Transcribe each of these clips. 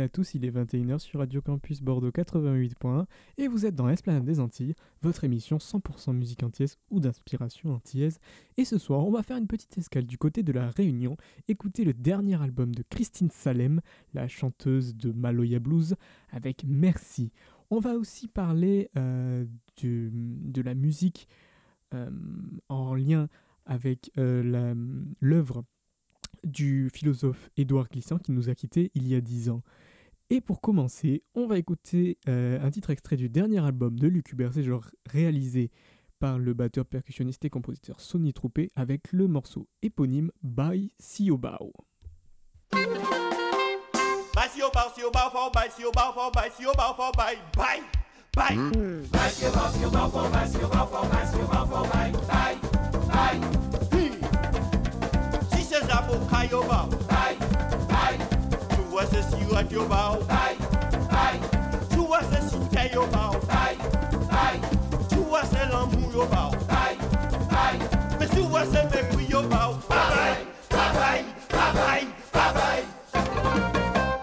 à tous, il est 21h sur Radio Campus Bordeaux 88.1 et vous êtes dans Esplanade des Antilles, votre émission 100% musique antillaise ou d'inspiration antillaise. Et ce soir, on va faire une petite escale du côté de la Réunion, écouter le dernier album de Christine Salem, la chanteuse de Maloya Blues, avec Merci. On va aussi parler euh, de la musique euh, en lien avec euh, l'œuvre du philosophe Édouard Glissant qui nous a quittés il y a dix ans. Et pour commencer, on va écouter euh, un titre extrait du dernier album de Luc genre réalisé par le batteur percussionniste et compositeur Sonny Troupé avec le morceau éponyme By Siobao. Bye, Siobao, bye, bye, bye, bye, bye. Bye, bye. wasu su a yo bao. Ai, ai. Tu wasu su te yo bao. Ai, ai. Tu wasu lamu yo bao. Ai, ai. Me tu wasu me kui yo bao. Bye, bye, bye, bye, bye, bye, bye.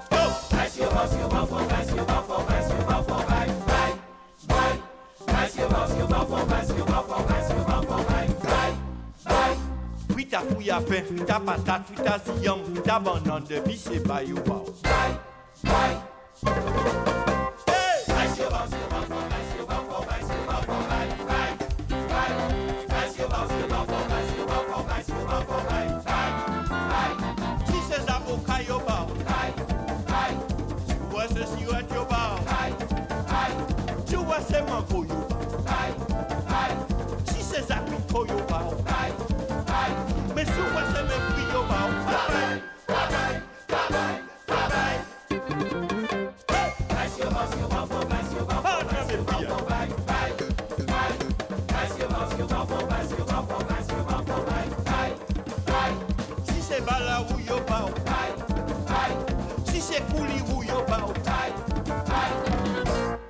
Go. Nice yo bao, yo bao for, nice yo bao for, nice yo bao for, bye, bye, bye. Nice yo bao, yo bao for, nice yo bao for, bye ta fouille à pain, ta patate, ta sillon, ta banane de bi, c'est pas you wow. Bye, bye. Você mancou, you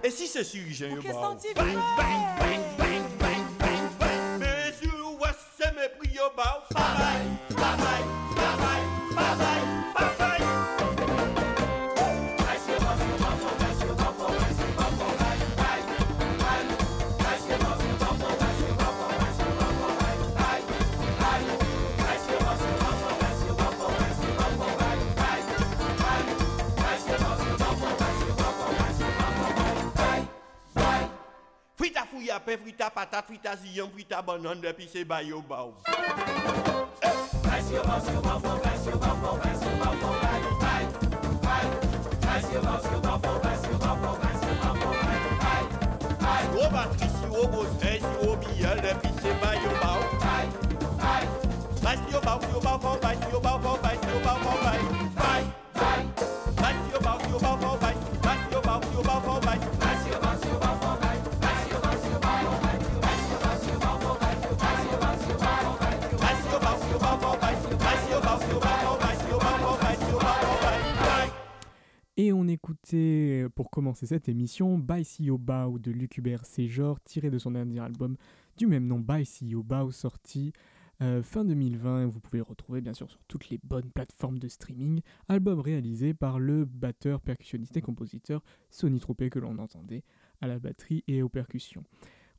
Mè si se suri pain frita, patate frita, ziyam frita, banane, et bayo bao. Yo Patrice, yo Gosset, yo Biel, et puis c'est bao. Bye, yo bao, yo bao, yo bao, yo bao. Euh, pour commencer cette émission, By CEO Bao de Luc Hubert tiré de son dernier album du même nom, By CEO Bao, sorti euh, fin 2020. Vous pouvez le retrouver bien sûr sur toutes les bonnes plateformes de streaming. Album réalisé par le batteur, percussionniste et compositeur Sonny Troupé, que l'on entendait à la batterie et aux percussions.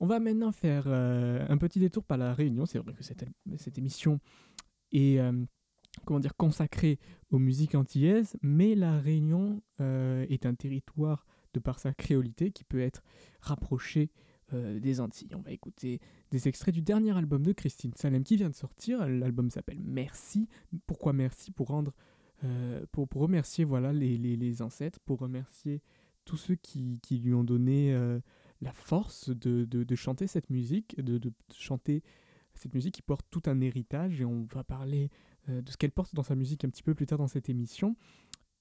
On va maintenant faire euh, un petit détour par la Réunion. C'est vrai que cette, émission est comment dire, consacrée aux musiques antillaises, mais la Réunion euh, est un territoire de par sa créolité qui peut être rapproché euh, des Antilles. On va écouter des extraits du dernier album de Christine Salem qui vient de sortir. L'album s'appelle Merci. Pourquoi Merci? Pour rendre, euh, pour, pour remercier voilà les, les, les ancêtres, pour remercier tous ceux qui, qui lui ont donné la force de, de, de chanter cette musique, de, de chanter cette musique qui porte tout un héritage et on va parler de ce qu'elle porte dans sa musique un petit peu plus tard dans cette émission.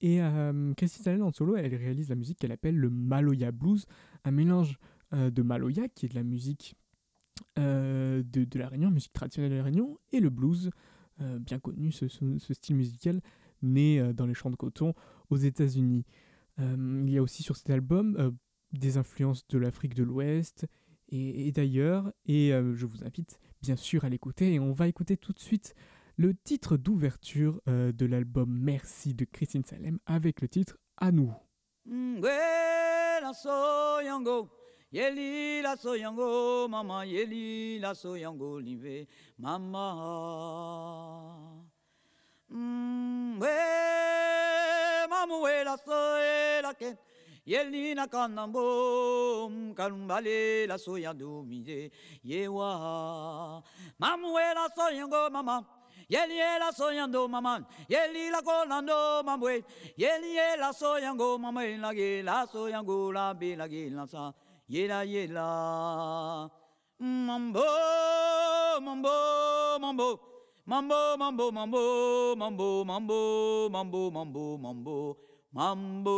Et euh, Christine en solo, elle réalise la musique qu'elle appelle le Maloya Blues, un mélange euh, de Maloya, qui est de la musique euh, de, de la Réunion, musique traditionnelle de la Réunion, et le blues, euh, bien connu, ce, style musical né euh, dans les champs de coton aux États-Unis. Euh, il y a aussi sur cet album euh, des influences de l'Afrique de l'Ouest et, d'ailleurs, et euh, je vous invite bien sûr à l'écouter, et on va écouter tout de suite le titre d'ouverture euh, de l'album Merci de Christine Salem avec le titre À nous. Soyango yeli la soyango mama yeli la soyango live mama. Mm, we mamu we la soe la ken yeli na kanambo kalumbale la soya domize yewa. Mamu we la soyango mama Yeli la soyando mama, yeli la colando mamwe, yeli la soyango mama la ge la soyango la be la ge la sa, yela yela. Mambo, mambo, mambo, mambo, mambo, mambo, mambo, mambo, mambo, mambo, mambo, mambo.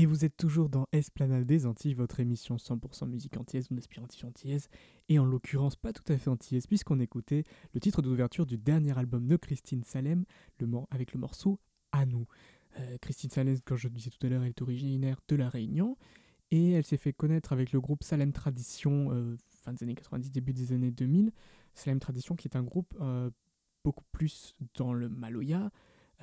Et vous êtes toujours dans Esplanade des Antilles, votre émission 100% musique antillaise, on espère anti-antillaise, et en l'occurrence pas tout à fait antillaise, puisqu'on écoutait le titre d'ouverture du dernier album de Christine Salem, le avec le morceau À nous. Euh, Christine Salem, comme je le disais tout à l'heure, est originaire de La Réunion, et elle s'est fait connaître avec le groupe Salem Tradition, euh, fin des années 90, début des années 2000. Salem Tradition qui est un groupe euh, beaucoup plus dans le Maloya,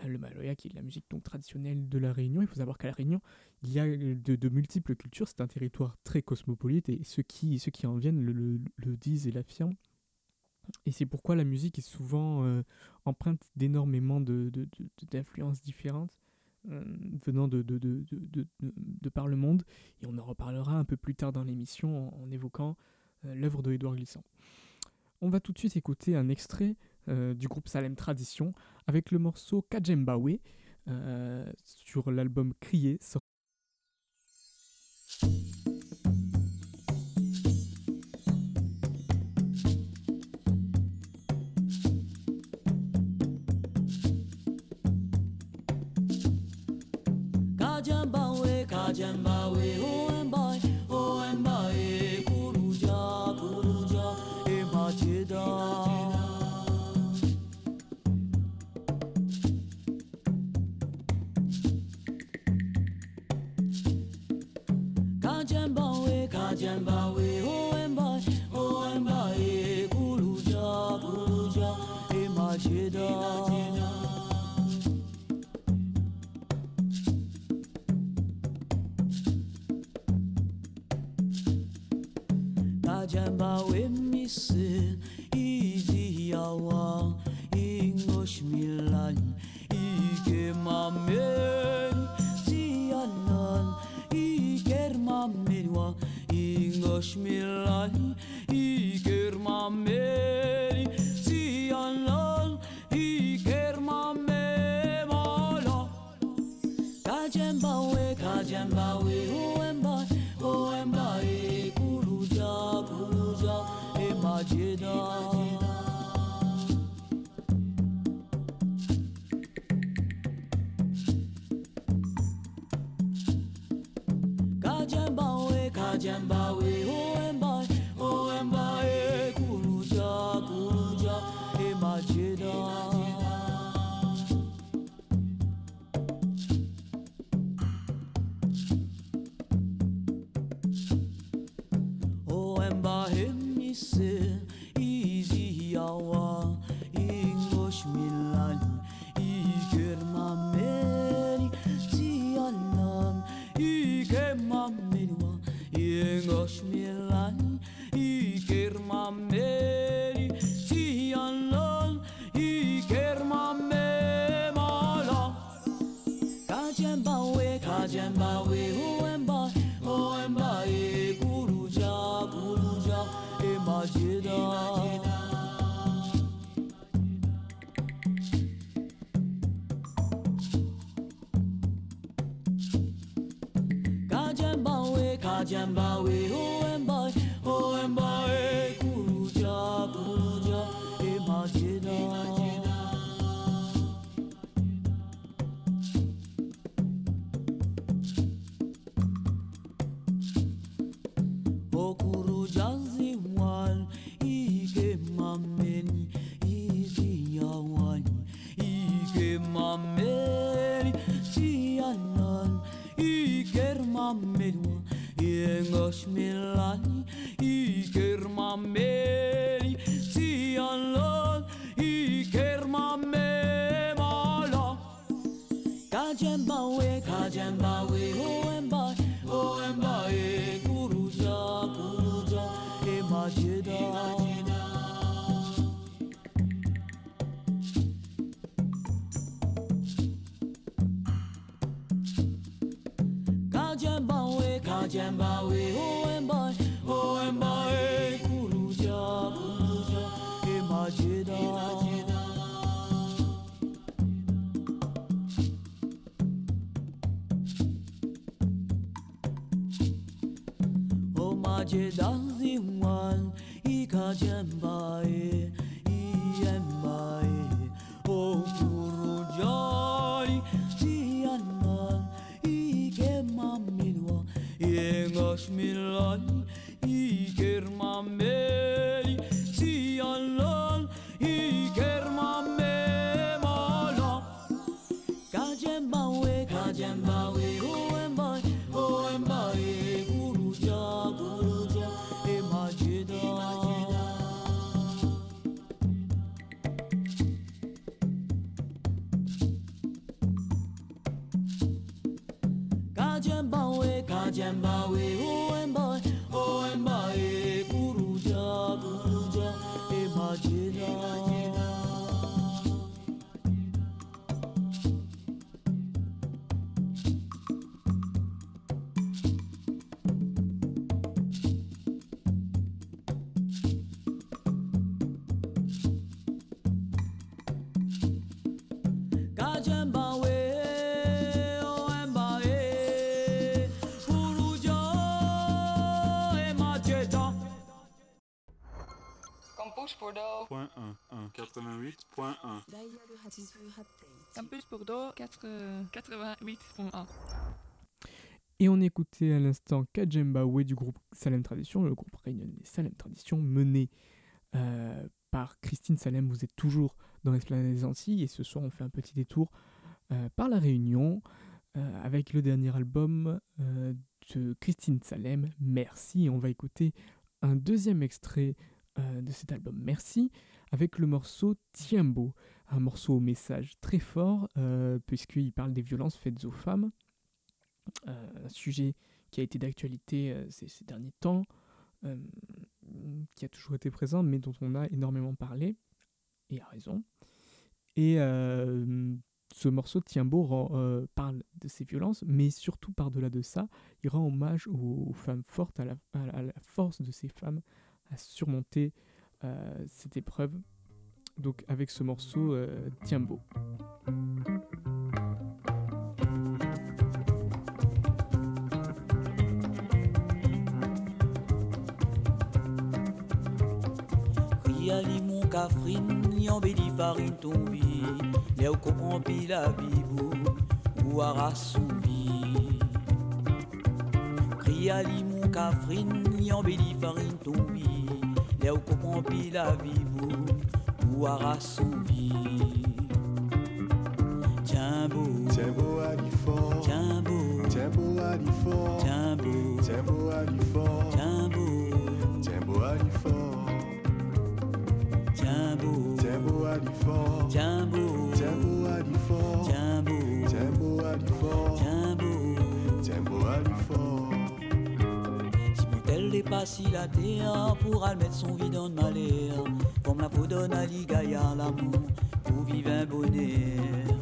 le Maloya qui est la musique donc traditionnelle de La Réunion. Il faut savoir qu'à La Réunion, il y a de, de multiples cultures, c'est un territoire très cosmopolite et ceux qui, ceux qui en viennent le, le- disent et l'affirment. Et c'est pourquoi la musique est souvent euh, empreinte d'énormément de, de- de- d'influences différentes euh, venant de, par le monde. Et on en reparlera un peu plus tard dans l'émission en, évoquant euh, l'œuvre de Édouard Glissant. On va tout de suite écouter un extrait euh, du groupe Salem Tradition avec le morceau Kajembawe euh, sur l'album Crier sorti Kajambawe, jàmbá wé o. jambalaya. 街道。高肩膀围，高肩膀。88.1. Et on écoutait à l'instant Kajembawe du groupe Salem Tradition, le groupe réunionnais Salem Tradition, mené euh, par Christine Salem. Vous êtes toujours dans l'Esplanade des Antilles et ce soir on fait un petit détour euh, par la Réunion euh, avec le dernier album de Christine Salem, Merci. On va écouter un deuxième extrait de cet album Merci avec le morceau Tiembo, un morceau au message très fort euh, puisqu'il parle des violences faites aux femmes, euh, un sujet qui a été d'actualité ces, ces, derniers temps, qui a toujours été présent mais dont on a énormément parlé, et à raison. Et ce morceau de Tiembo euh, parle de ces violences, mais surtout par-delà de ça, il rend hommage aux, femmes fortes, à la, force de ces femmes à surmonter euh, cette épreuve. Donc avec ce morceau euh, Tiembo. Lè ou kompon pi la bibou Ou a rasouvi Kri ali moun kafrin Yon farin tombi Lè ou kompon pi la pouvoir assouvir. Tiens beau, tiens beau à tiens beau, tiens beau à l'effort, tiens beau, tiens beau à tiens beau, tiens beau à l'effort, tiens beau, tiens beau à l'effort, tiens beau, tiens beau à tiens beau, tiens beau à tiens beau, tiens beau à. Si mon tel la terre, pourra mettre son vide en mal ma vous donne à l'Igaïa l'amour, vous vivez un bonheur.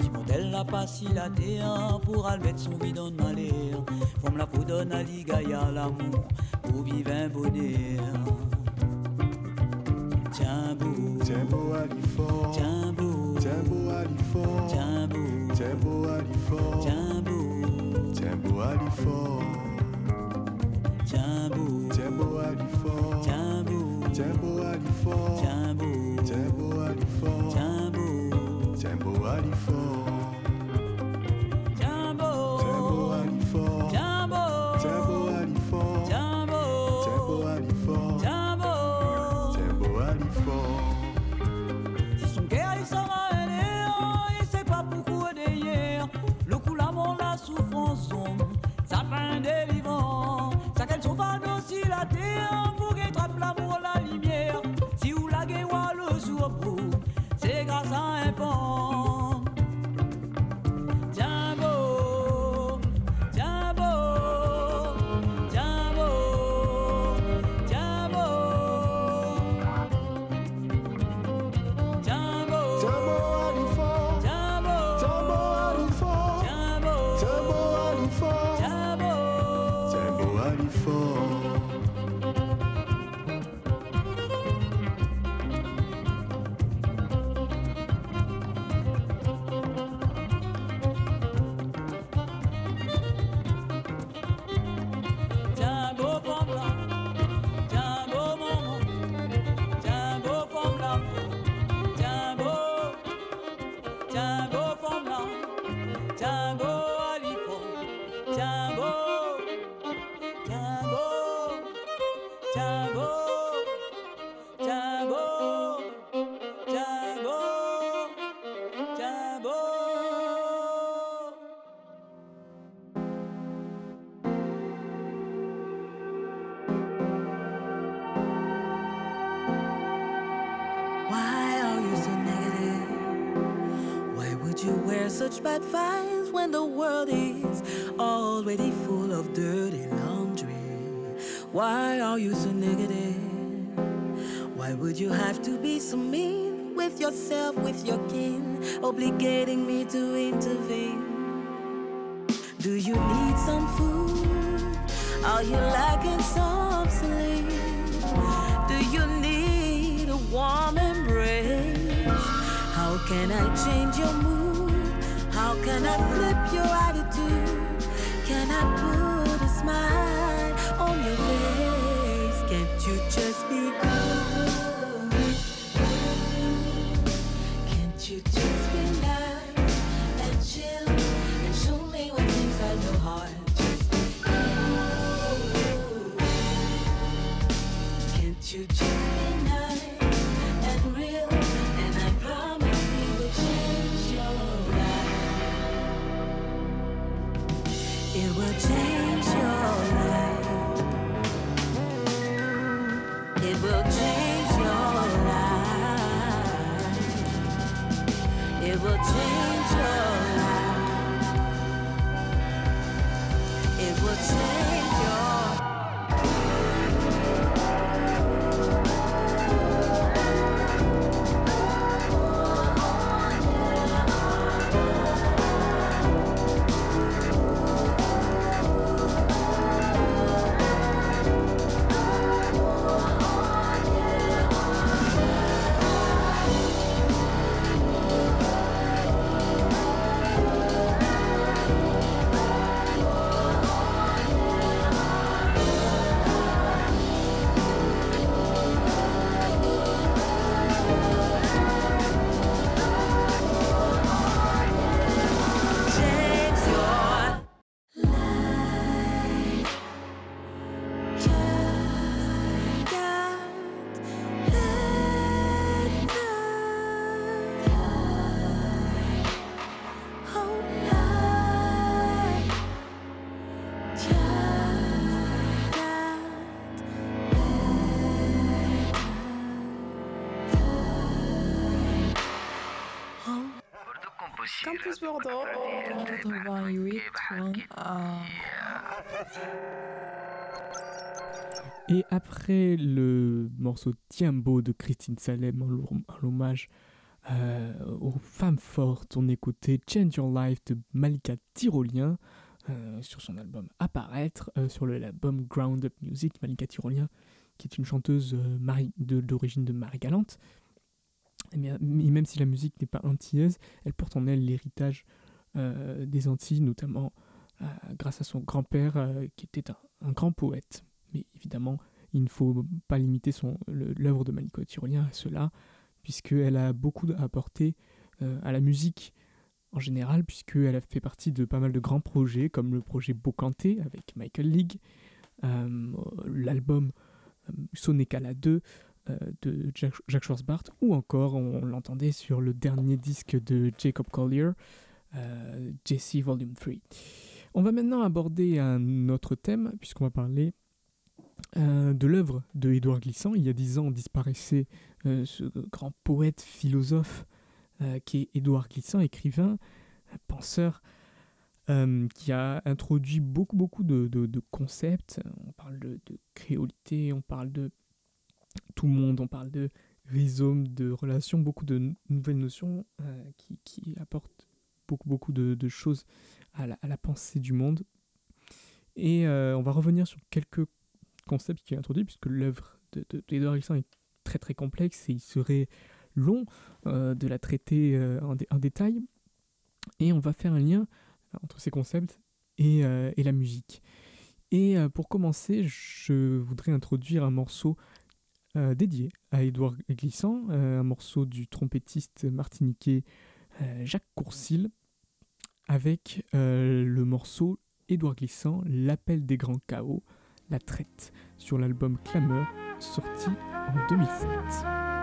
Si modèle la passe la terre, hein, pour aller mettre son bidon de malheur, forme la vous donne à l'Igaïa l'amour, vous vivez un bonheur. Tiens beau, tiens beau à l'effort, tiens beau, tiens beau à l'effort, tiens beau, tiens beau à l'effort, tiens beau, tiens beau à l'effort, tiens beau, tiens beau à l'effort. Tempo à du fort. Tempo. Tempo à du fort. Tempo. Tempo à du fort. souffrance sa fin délivrant, sa qu'elle sauve aussi la terre. Jungle. When the world is already full of dirty laundry? Why are you so negative? Why would you have to be so mean with yourself, with your kin, obligating me to intervene? Do you need some food? Are you lacking some sleep? Do you need a warm embrace? How can I change your mood? Can I flip your attitude? Can I put a smile on your face? Can't you just be good? Can't you just be nice and chill and show me what's inside your heart? Just be cool. Can't you just Campus Bordeaux, 88.1. Et après le morceau Tiambo de Christine Salem en l'homm- en l'hommage euh, aux femmes fortes, on écoutait Change Your Life de Malika Tyrolien euh, sur son album Apparaître, euh, sur l'album Ground Up Music. Malika Tyrolien, qui est une chanteuse d'origine de Marie-Galante. Et même si la musique n'est pas antillaise, elle porte en elle l'héritage euh, des Antilles, notamment euh, grâce à son grand-père euh, qui était un- grand poète. Mais évidemment, il ne faut pas limiter l'œuvre de Malika Tyrolien à cela, puisqu'elle a beaucoup euh, à la musique en général, puisqu'elle a fait partie de pas mal de grands projets, comme le projet Bocanté avec Michael League, l'album Sonekala 2 euh, de Jack, Jack Schwarzbart, ou encore, on l'entendait sur le dernier disque de Jacob Collier, euh, Jesse Volume 3. On va maintenant aborder un autre thème, puisqu'on va parler euh, de l'œuvre de Édouard Glissant. Il y a dix ans, disparaissait euh, ce grand poète, philosophe, euh, qui est Édouard Glissant, écrivain, euh, penseur, euh, qui a introduit beaucoup, beaucoup de, concepts. On parle de créolité, on parle de tout le monde, on parle de rhizome, de relations, beaucoup de nou- nouvelles notions euh, qui, qui apportent beaucoup, beaucoup de, de choses à la, pensée du monde. Et euh, on va revenir sur quelques concepts qu'il a introduits, puisque l'œuvre de, de, Glissant est très très complexe et il serait long euh, de la traiter en, dé- en détail. Et on va faire un lien entre ces concepts et, et la musique. Et pour commencer, je voudrais introduire un morceau euh, dédié à Édouard Glissant, euh, un morceau du trompettiste martiniquais euh, Jacques Courcil, avec le morceau Édouard Glissant, L'appel des grands chaos, la traite, sur l'album Clameur, sorti en 2007.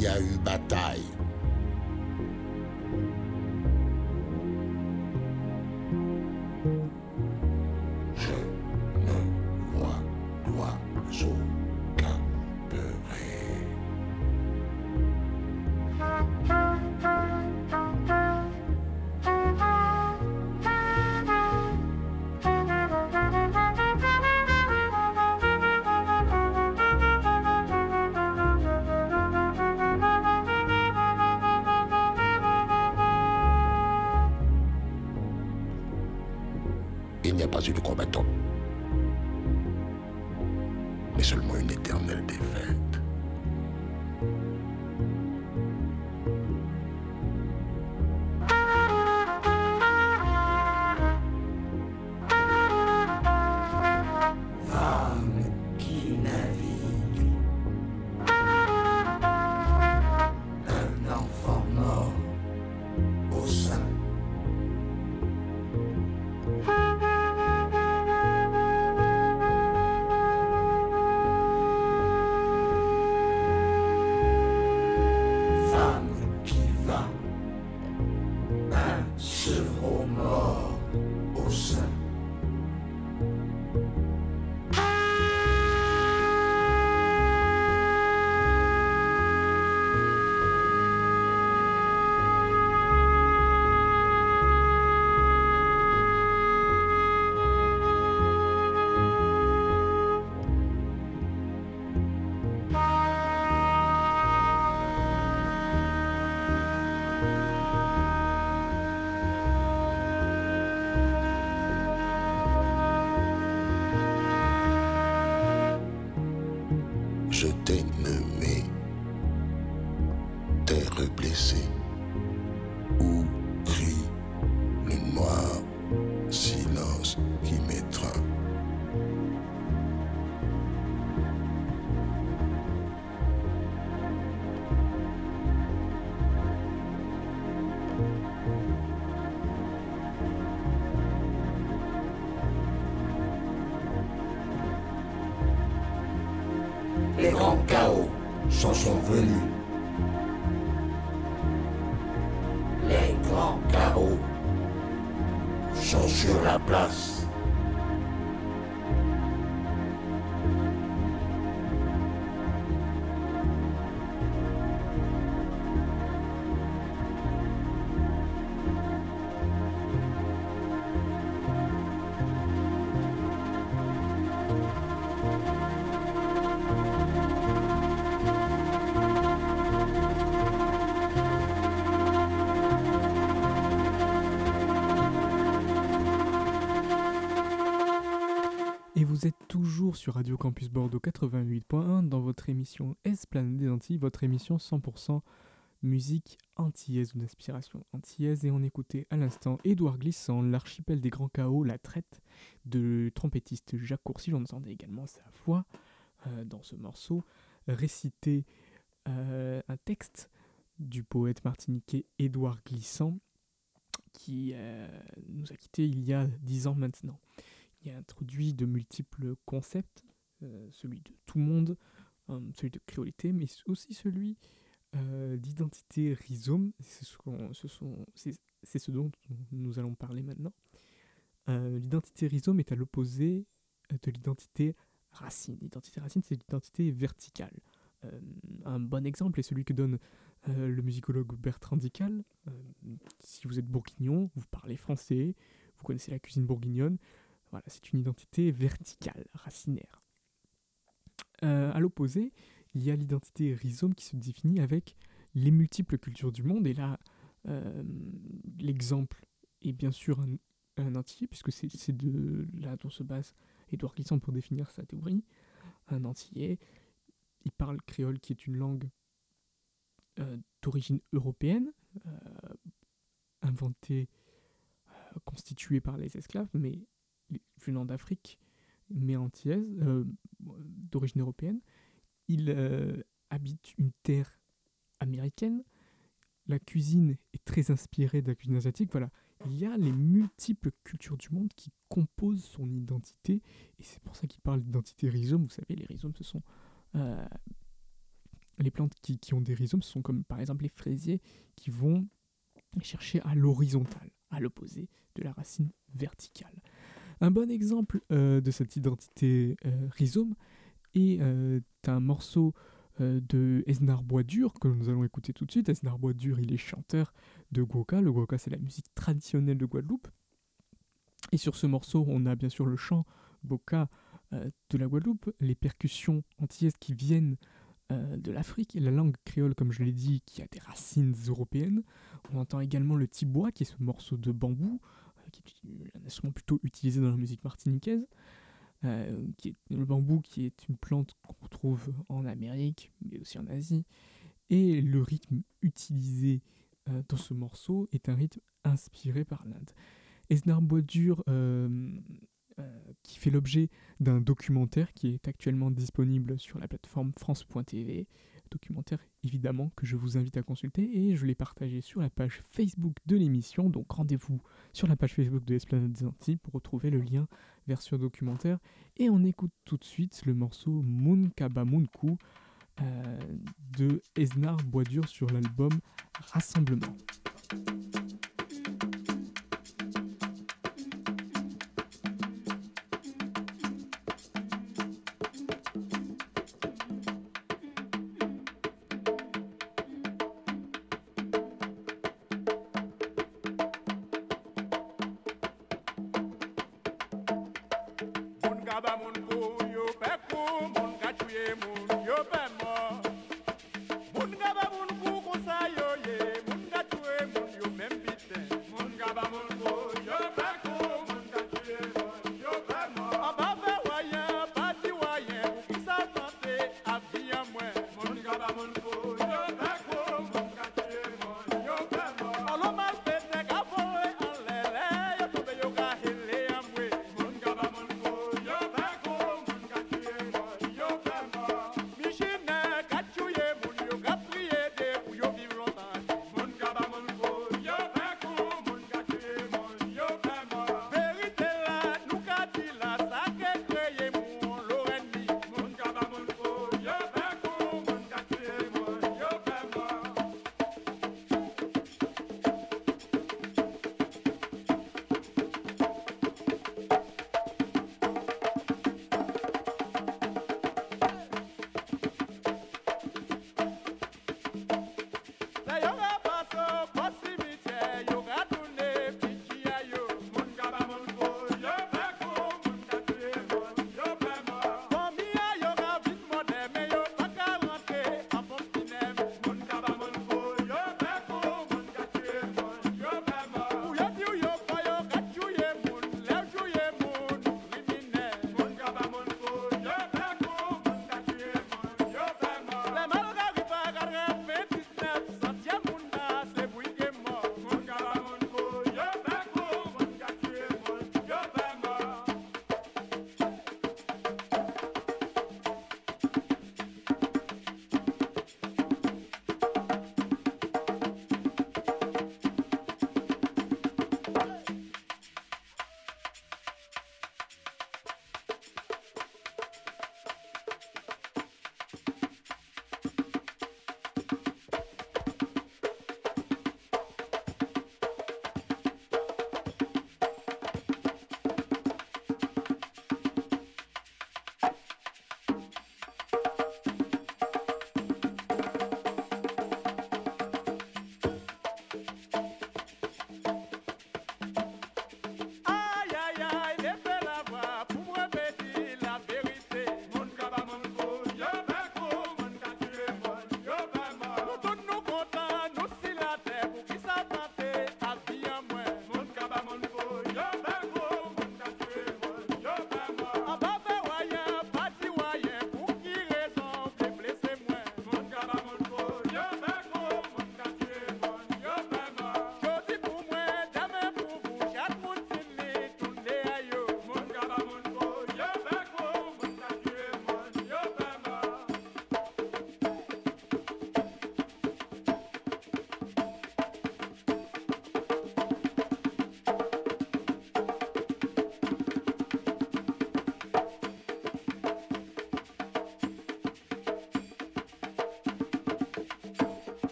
ja jäypä terre blessée sur Radio Campus Bordeaux 88.1 dans votre émission Esplanade des Antilles, votre émission 100% musique antillaise ou d'inspiration antillaise. Et on écoutait à l'instant Édouard Glissant, l'archipel des grands chaos, la traite de trompettiste Jacques Courcy. On entendait également sa voix euh, dans ce morceau réciter euh, un texte du poète martiniquais Édouard Glissant qui euh, nous a quittés il y a dix ans maintenant. Il introduit de multiples concepts, euh, celui de tout monde, euh, celui de créolité, mais aussi celui euh, d'identité rhizome. C'est ce, dont nous allons parler maintenant. L'identité rhizome est à l'opposé de l'identité racine. L'identité racine, c'est l'identité verticale. Un bon exemple est celui que donne le musicologue Bertrand Dical. Si vous êtes bourguignon, vous parlez français, vous connaissez la cuisine bourguignonne, voilà, c'est une identité verticale, racinaire. Euh, à l'opposé, il y a l'identité rhizome qui se définit avec les multiples cultures du monde. Et là, euh, l'exemple est bien sûr un, un antillais, puisque c'est de là dont se base Édouard Glissant pour définir sa théorie. Un antillais, il parle créole qui est une langue euh, d'origine européenne, euh, inventée, constituée par les esclaves, mais venant d'Afrique, mais antillaise, euh, d'origine européenne. Il euh, habite une terre américaine. La cuisine est très inspirée de la cuisine asiatique. Voilà, il y a les multiples cultures du monde qui composent son identité, et c'est pour ça qu'il parle d'identité rhizome. Vous savez, les rhizomes, ce sont euh, les plantes qui, qui ont des rhizomes, ce sont comme par exemple les fraisiers qui vont chercher à l'horizontale, à l'opposé de la racine verticale. Un bon exemple euh, de cette identité euh, rhizome est euh, un morceau de Esnar Boisdur que nous allons écouter tout de suite. Esnar Boisdur, il est chanteur de Gwoka. Le Gwoka, c'est la musique traditionnelle de Guadeloupe. Et sur ce morceau, on a bien sûr le chant Boka de la Guadeloupe, les percussions antillaises qui viennent de l'Afrique, la langue créole, comme je l'ai dit, qui a des racines européennes. On entend également le tibois, qui est ce morceau de bambou, qui est un instrument plutôt utilisé dans la musique martiniquaise, euh, qui est le bambou, qui est une plante qu'on trouve en Amérique, mais aussi en Asie. Et le rythme utilisé euh, dans ce morceau est un rythme inspiré par l'Inde. Esnar Boisdur, euh, euh, qui fait l'objet d'un documentaire qui est actuellement disponible sur la plateforme France.tv. Documentaire évidemment que je vous invite à consulter et je l'ai partagé sur la page Facebook de l'émission. Donc rendez-vous sur la page Facebook de Esplanade des Antilles pour retrouver le lien vers ce documentaire. Et on écoute tout de suite le morceau Mun Kaba Munku euh, de Esnar Boisdur sur l'album Rassemblement.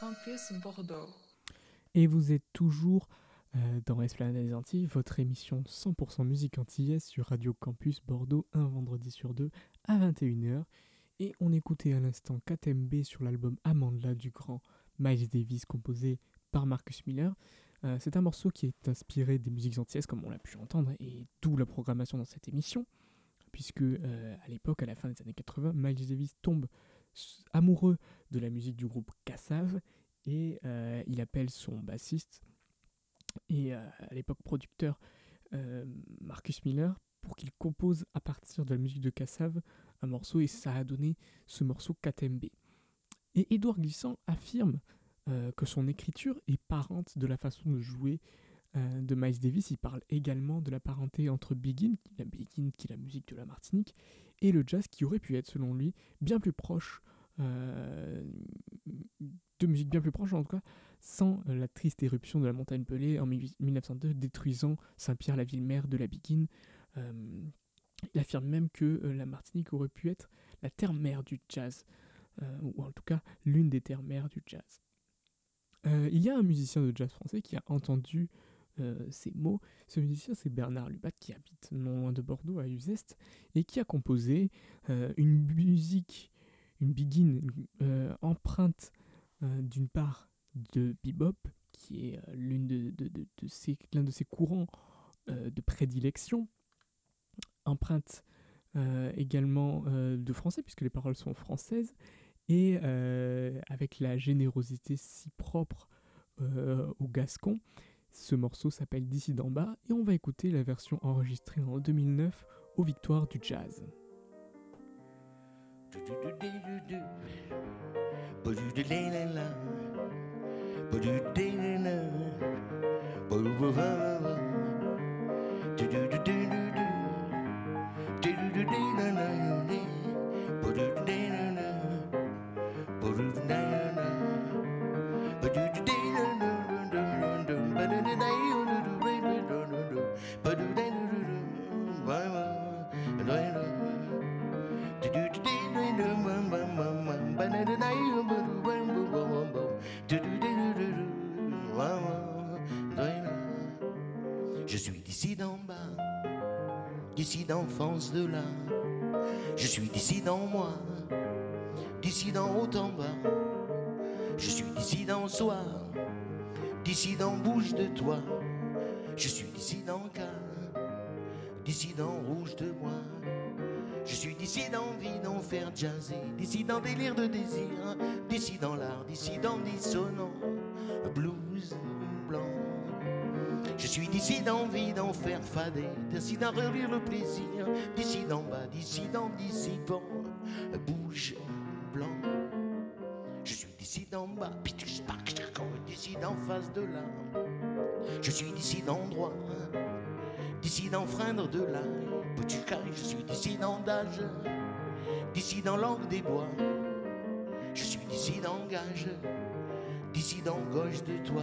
Campus Bordeaux. Et vous êtes toujours euh, dans Esplanade des Antilles, votre émission 100% musique antillaise sur Radio Campus Bordeaux, un vendredi sur deux à 21h. Et on écoutait à l'instant KTMB sur l'album Amandla du grand Miles Davis composé par Marcus Miller. Euh, c'est un morceau qui est inspiré des musiques antillaises comme on l'a pu entendre et d'où la programmation dans cette émission puisque euh, à l'époque, à la fin des années 80, Miles Davis tombe amoureux de la musique du groupe Cassav et euh, il appelle son bassiste et euh, à l'époque producteur euh, Marcus Miller pour qu'il compose à partir de la musique de Cassav un morceau et ça a donné ce morceau KTMB. Et Edouard Glissant affirme que son écriture est parente de la façon de jouer euh, de Miles Davis. Il parle également de la parenté entre Begin, la Begin qui est la musique de la Martinique, et le jazz qui aurait pu être, selon lui, bien plus proche, euh, de musique bien plus proche en tout cas, sans euh, la triste éruption de la montagne Pelée en 1902 détruisant Saint-Pierre, la ville mère de la Begin. Il affirme même que la Martinique aurait pu être la terre-mère du jazz, ou en tout cas l'une des terres-mères du jazz. Il y a un musicien de jazz français qui a entendu ces mots. Ce musicien, c'est Bernard Lubat, qui habite non loin de Bordeaux, à Uzeste, et qui a composé euh, une musique, une begin euh, empreinte euh, d'une part de bebop, qui est euh, de, l'un de ses courants euh, de prédilection, empreinte euh, également euh, de français, puisque les paroles sont françaises, et euh, avec la générosité si propre euh, au gascon. Ce morceau s'appelle D'ici d'en bas et on va écouter la version enregistrée en 2009 aux Victoires du Jazz. Je suis d'ici d'en bas, d'ici d'enfance de là. Je suis d'ici dans moi, d'ici d'en haut en bas. Je suis d'ici dans soi, d'ici dans bouge de toi. Je suis d'ici dans cas, d'ici dans rouge de moi. Je suis vie d'en faire jazzer, d'ici dans délire de désir, d'ici dans l'art, d'ici dans dissonant, blues blanc. Je suis d'ici d'envie d'en faire fader, d'ici d'en relire le plaisir, d'ici d'en bas, d'ici d'en dissipant, bouge blanc. Je suis d'ici d'en bas, pitus, d'ici d'en face de là. Je suis d'ici d'endroit, d'ici d'enfreindre de là. Potucaille, je suis d'ici dans d'âge, d'ici dans langue des bois. Je suis d'ici d'engage, d'ici dans gauche de toi.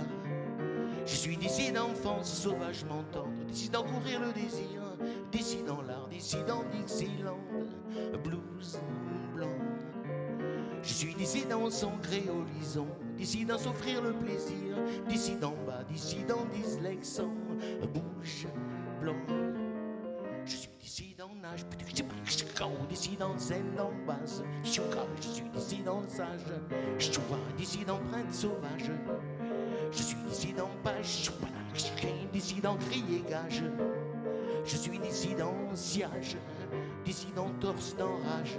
Je suis d'ici d'enfance sauvagement tendre, d'ici d'en courir le désir, d'ici dans l'art, d'ici dans Dixieland, blues blanc. Je suis d'ici dans son créolisant, d'ici dans s'offrir le plaisir, d'ici d'en bas, d'ici dans dyslexant, bouge Je suis d'ici dans nage, d'ici dans zen dans basse, je suis d'ici dans sage, je d'ici dans printe sauvage. Je suis d'ici dans page, d'ici dans crier gage. Je suis siège, d'ici dans torse d'enrage.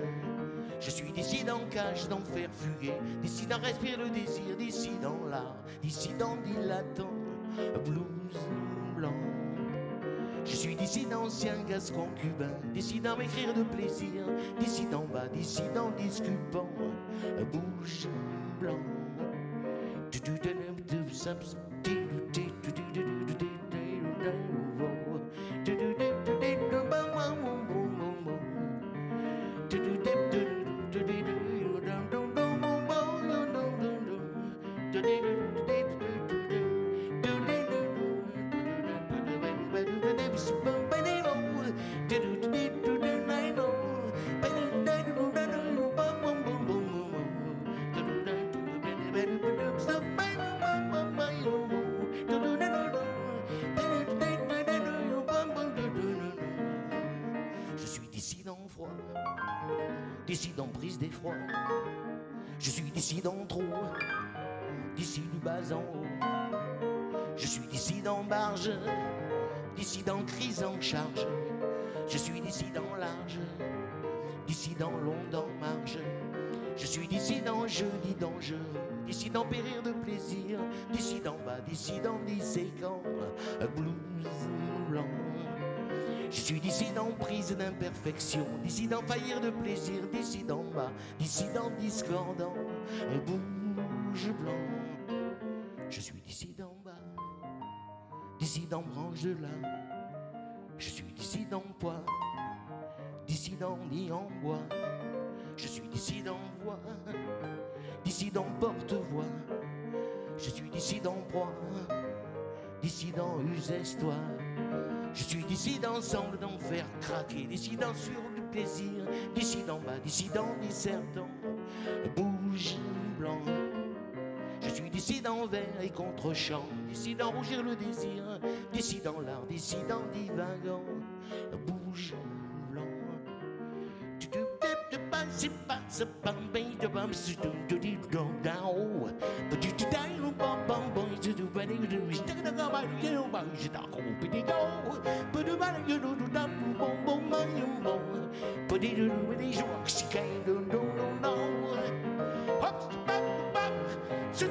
Je suis d'ici dans cage, d'en faire fuguer, d'ici dans respire le désir, d'ici dans l'art, d'ici dans dilatant, blues blanc. Je suis d'ici d'ancien gascon cubain, d'ici d'en m'écrire de plaisir, d'ici d'en bas, d'ici d'en discupant, bouge blanc. Je suis dissident barge, dissident crise en charge. Je suis dissident large, dissident long en marge. Je suis dissident jeudi dangereux, dissident périr de plaisir, dissident bas, dissident disséquent, blues blanc. Je suis dissident prise d'imperfection, dissident faillir de plaisir, dissident bas, dissident discordant, bouge blanc. Je suis dissident dissident là. Je suis dissident poids, dissident ni en bois. Je suis dissident voix, dissident porte-voix. Je suis dissident proie, dissident use-toi. Je suis dissident semble d'en faire craquer, dissident sur du plaisir, dissident bas, dissident dissertant, bouge blanc. Je suis dissident vert et contre-champ, dissident rougir le désir, dissident l'art, dissident divagant, bouge blanc. Je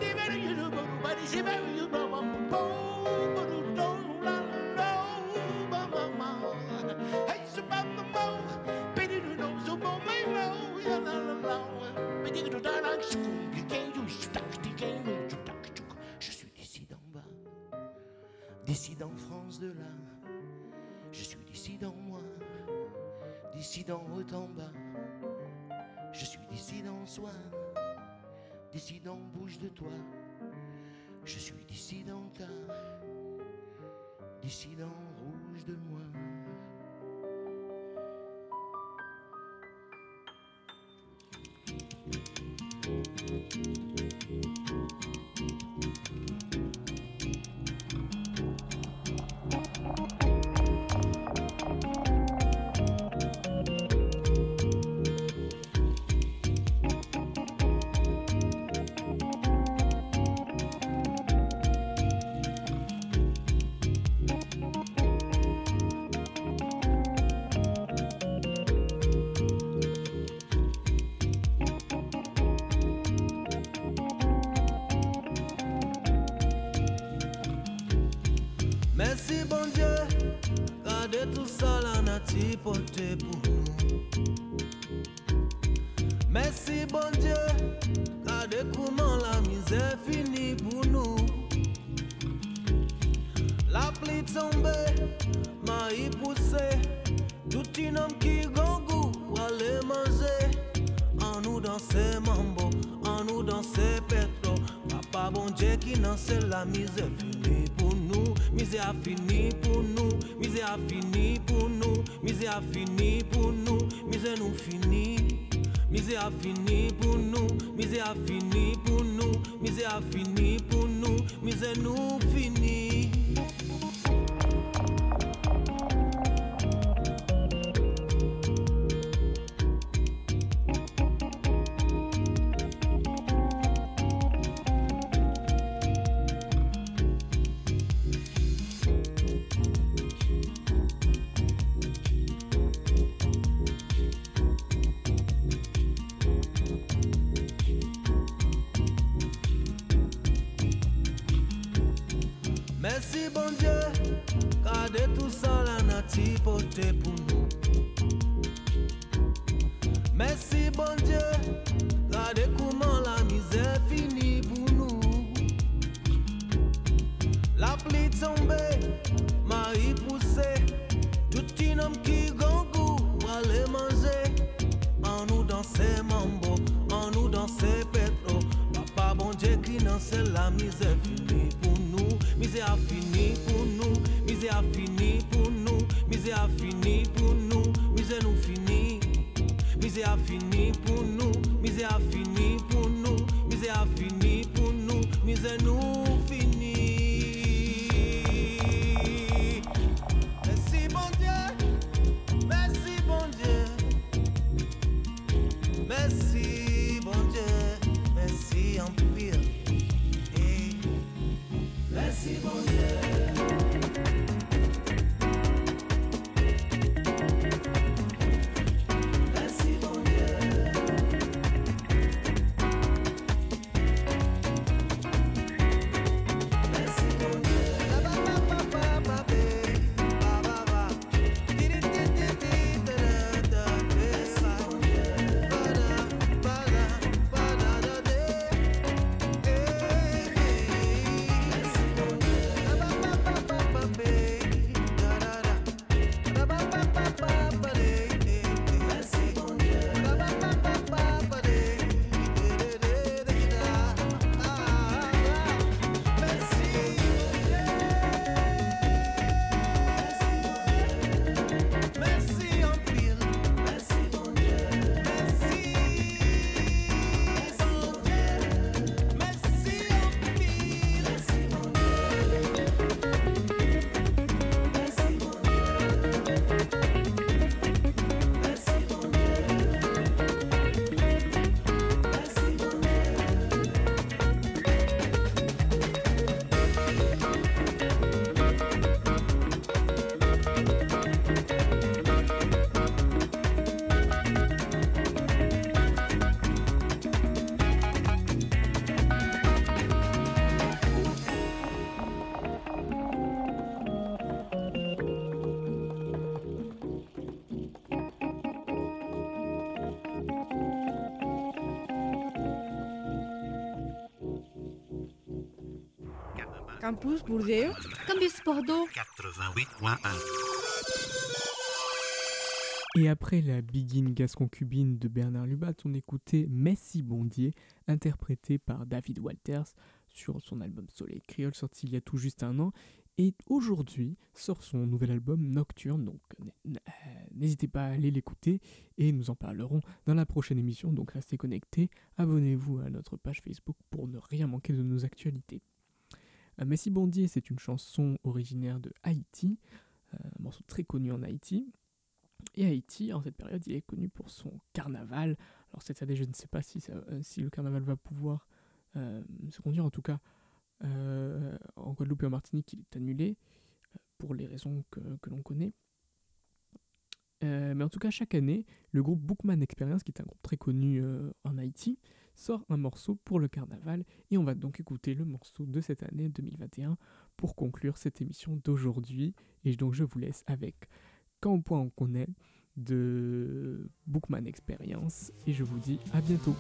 suis dissident bas, dissident France de là. Je suis dissident moi, dissident haut en bas. Je suis dissident soi, dissident bouge de toi. Je suis dissident dissident rouge de moi. Pour nous. Merci bon Dieu, car de comment la misère finit pour nous. La pluie tombée, maïs poussé, tout un homme qui gongou aller manger. En nous danser mambo, en nous danser pétro. Papa bon Dieu qui sait la misère finie pour nous. Misère fini pour nous, Merci bon Dieu, car de tout ça la nati pour nous. Merci Campus Bordeaux. Campus Bordeaux. 88.1. Et après la Begin Gascon-Cubine de Bernard Lubat, on écoutait Messi Bondier, interprété par David Walters sur son album Soleil Créole, sorti il y a tout juste un an. Et aujourd'hui sort son nouvel album Nocturne, donc euh, n'hésitez pas à aller l'écouter et nous en parlerons dans la prochaine émission, donc restez connectés, abonnez-vous à notre page Facebook pour ne rien manquer de nos actualités. Euh, Messi Bondier, c'est une chanson originaire de Haïti, euh, un morceau très connu en Haïti, et Haïti, en cette période, il est connu pour son carnaval. Alors cette année, je ne sais pas si, euh, le carnaval va pouvoir se conduire. En tout cas, en Guadeloupe et en Martinique, il est annulé pour les raisons que l'on connaît. Euh, mais en tout cas, chaque année, le groupe Bookman Experience, qui est un groupe très connu euh, en Haïti, sort un morceau pour le carnaval. Et on va donc écouter le morceau de cette année 2021 pour conclure cette émission d'aujourd'hui. Et donc je vous laisse avec Quand au point on connaît de Bookman Experience. Et je vous dis à bientôt.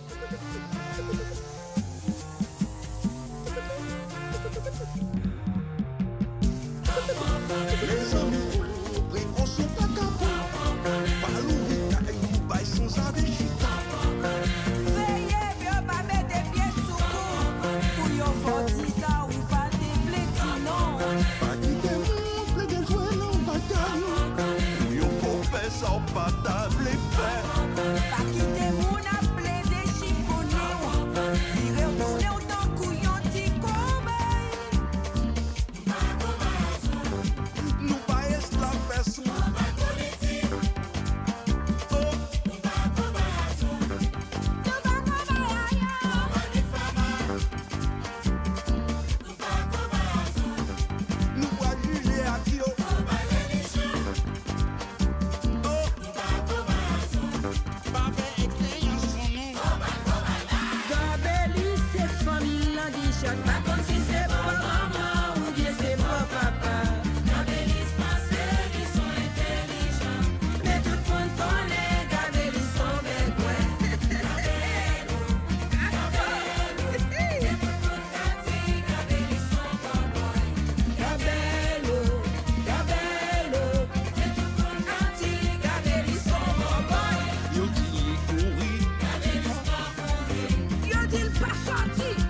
del passato